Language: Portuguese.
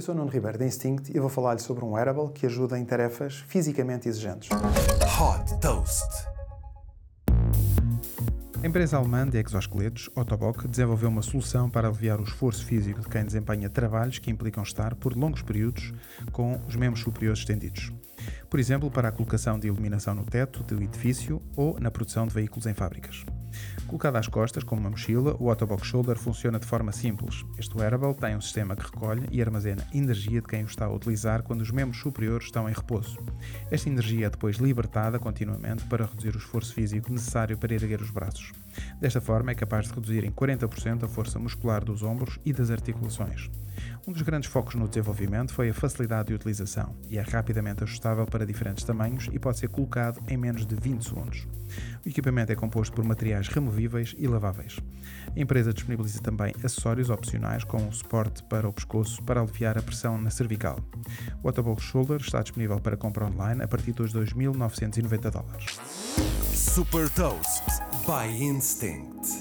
Eu sou Nuno Ribeiro da Instinct e vou falar-lhe sobre um wearable que ajuda em tarefas fisicamente exigentes. Hot Toast. A empresa alemã de exoesqueletos, Ottobock, desenvolveu uma solução para aliviar o esforço físico de quem desempenha trabalhos que implicam estar por longos períodos com os membros superiores estendidos. Por exemplo, para a colocação de iluminação no teto do edifício ou na produção de veículos em fábricas. Colocado às costas, como uma mochila, o Ottobock Shoulder funciona de forma simples. Este wearable tem um sistema que recolhe e armazena energia de quem o está a utilizar quando os membros superiores estão em repouso. Esta energia é depois libertada continuamente para reduzir o esforço físico necessário para erguer os braços. Desta forma, é capaz de reduzir em 40% a força muscular dos ombros e das articulações. Um dos grandes focos no desenvolvimento foi a facilidade de utilização e é rapidamente ajustável para diferentes tamanhos e pode ser colocado em menos de 20 segundos. O equipamento é composto por materiais removíveis e laváveis. A empresa disponibiliza também acessórios opcionais com um suporte para o pescoço para aliviar a pressão na cervical. O Ottobock Shoulder está disponível para compra online a partir dos 2.990 dólares. Super Toast by Instinct.